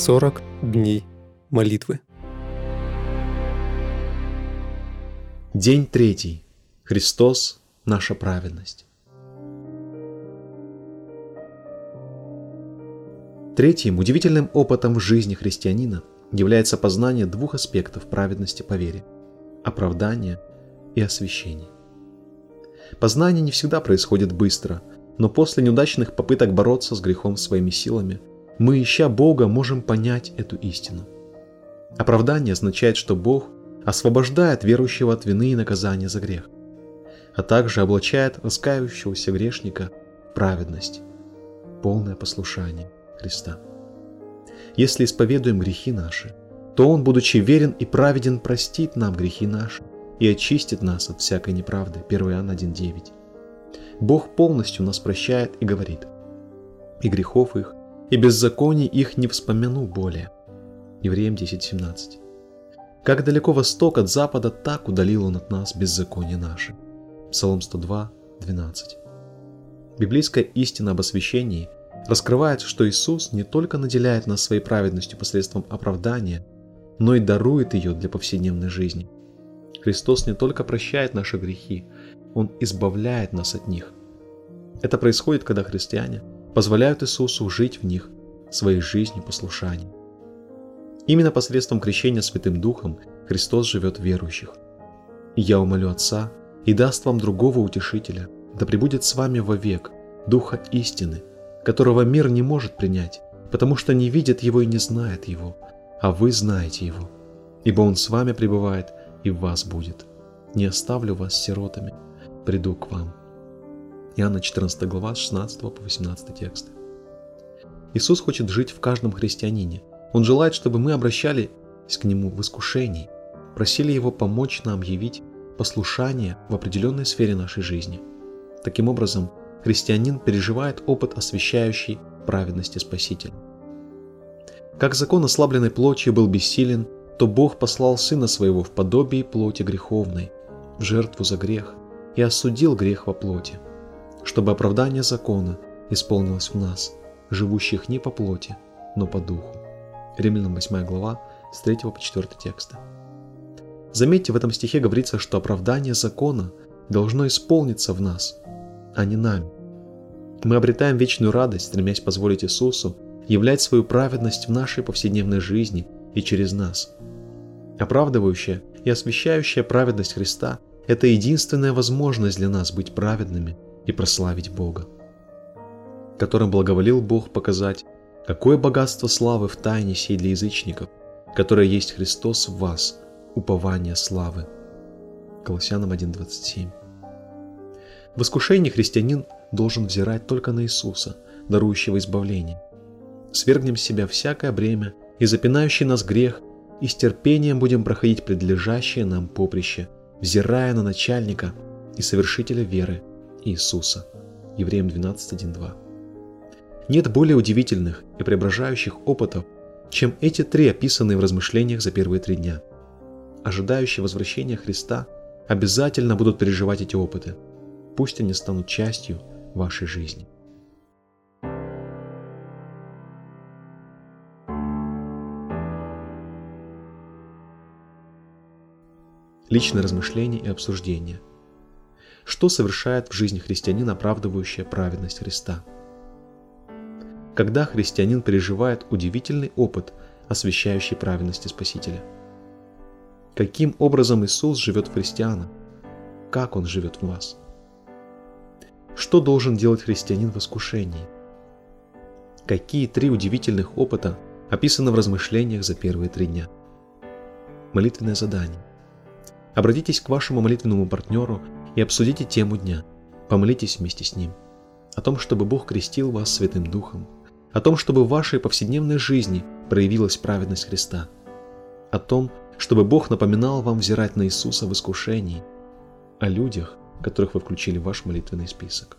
40 дней молитвы. День третий. Христос – наша праведность. Третьим удивительным опытом в жизни христианина является познание двух аспектов праведности по вере – оправдания и освящения. Познание не всегда происходит быстро, но после неудачных попыток бороться с грехом своими силами – мы, ища Бога, можем понять эту истину. Оправдание означает, что Бог освобождает верующего от вины и наказания за грех, а также облачает раскаивающегося грешника в праведность, полное послушание Христа. Если исповедуем грехи наши, то Он, будучи верен и праведен, простит нам грехи наши и очистит нас от всякой неправды. 1 Иоанна 1.9. Бог полностью нас прощает и говорит, и грехов их и беззаконий их не вспомяну более. Евреям 10.17. Как далеко восток от запада, так удалил он от нас беззаконие наше. Псалом 102, 12. Библейская истина об освящении раскрывает, что Иисус не только наделяет нас своей праведностью посредством оправдания, но и дарует ее для повседневной жизни. Христос не только прощает наши грехи, Он избавляет нас от них. Это происходит, когда христиане – позволяют Иисусу жить в них своей жизнью послушания. Именно посредством крещения Святым Духом Христос живет в верующих. И я умолю Отца и даст вам другого утешителя, да пребудет с вами вовек, Духа истины, которого мир не может принять, потому что не видит его и не знает его, а вы знаете его, ибо он с вами пребывает и в вас будет. Не оставлю вас сиротами, приду к вам. Иоанна 14 глава 16 по 18 тексты. Иисус хочет жить в каждом христианине. Он желает, чтобы мы обращались к Нему в искушении, просили Его помочь нам явить послушание в определенной сфере нашей жизни. Таким образом, христианин переживает опыт освящающей праведности Спасителя. Как закон ослабленной плотью был бессилен, то Бог послал Сына Своего в подобие плоти греховной, в жертву за грех, и осудил грех во плоти – чтобы оправдание закона исполнилось в нас, живущих не по плоти, но по духу. Римлянам 8 глава с 3 по 4 текста. Заметьте, в этом стихе говорится, что оправдание закона должно исполниться в нас, а не нами. Мы обретаем вечную радость, стремясь позволить Иисусу являть свою праведность в нашей повседневной жизни и через нас. Оправдывающая и освящающая праведность Христа – это единственная возможность для нас быть праведными – и прославить Бога, которым благоволил Бог показать, какое богатство славы в тайне сей для язычников, которое есть Христос в вас, упование славы. Колоссянам 1.27 В искушении христианин должен взирать только на Иисуса, дарующего избавление. Свергнем с себя всякое бремя и запинающий нас грех, и с терпением будем проходить предлежащее нам поприще, взирая на начальника и совершителя веры, Иисуса. Евреям 12.1.2. Нет более удивительных и преображающих опытов, чем эти три описанные в размышлениях за первые три дня. Ожидающие возвращения Христа обязательно будут переживать эти опыты. Пусть они станут частью вашей жизни. Личное размышление и обсуждение – что совершает в жизни христианина оправдывающая праведность Христа. Когда христианин переживает удивительный опыт освящающей праведности Спасителя. Каким образом Иисус живет в христианах? Как Он живет в вас? Что должен делать христианин в искушении? Какие три удивительных опыта описаны в размышлениях за первые три дня? Молитвенное задание. Обратитесь к вашему молитвенному партнеру и обсудите тему дня. Помолитесь вместе с ним. О том, чтобы Бог крестил вас Святым Духом. О том, чтобы в вашей повседневной жизни проявилась праведность Христа. О том, чтобы Бог напоминал вам взирать на Иисуса в искушении. О людях, которых вы включили в ваш молитвенный список.